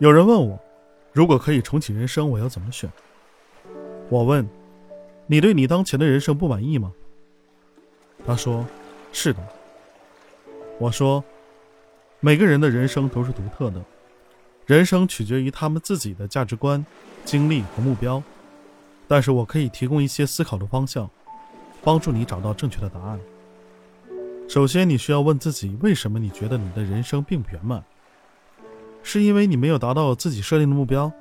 有人问我，如果可以重启人生，我要怎么选？我问，你对你当前的人生不满意吗？他说，是的。我说，每个人的人生都是独特的，人生取决于他们自己的价值观、经历和目标。但是我可以提供一些思考的方向，帮助你找到正确的答案。首先，你需要问自己：为什么你觉得你的人生并不圆满？是因为你没有达到自己设定的目标，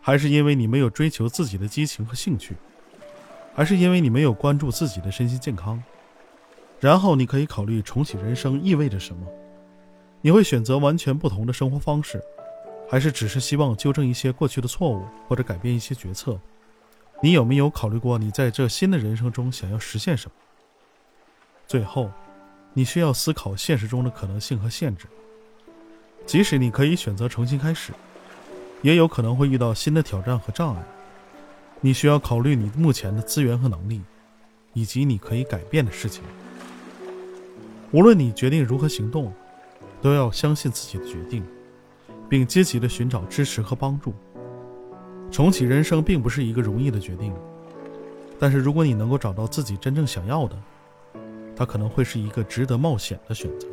还是因为你没有追求自己的激情和兴趣，还是因为你没有关注自己的身心健康？然后，你可以考虑重启人生意味着什么？你会选择完全不同的生活方式，还是只是希望纠正一些过去的错误，或者改变一些决策？你有没有考虑过，你在这新的人生中想要实现什么？最后，你需要思考现实中的可能性和限制。即使你可以选择重新开始，也有可能会遇到新的挑战和障碍。你需要考虑你目前的资源和能力，以及你可以改变的事情。无论你决定如何行动，都要相信自己的决定，并积极的寻找支持和帮助。重启人生并不是一个容易的决定，但是如果你能够找到自己真正想要的，它可能会是一个值得冒险的选择。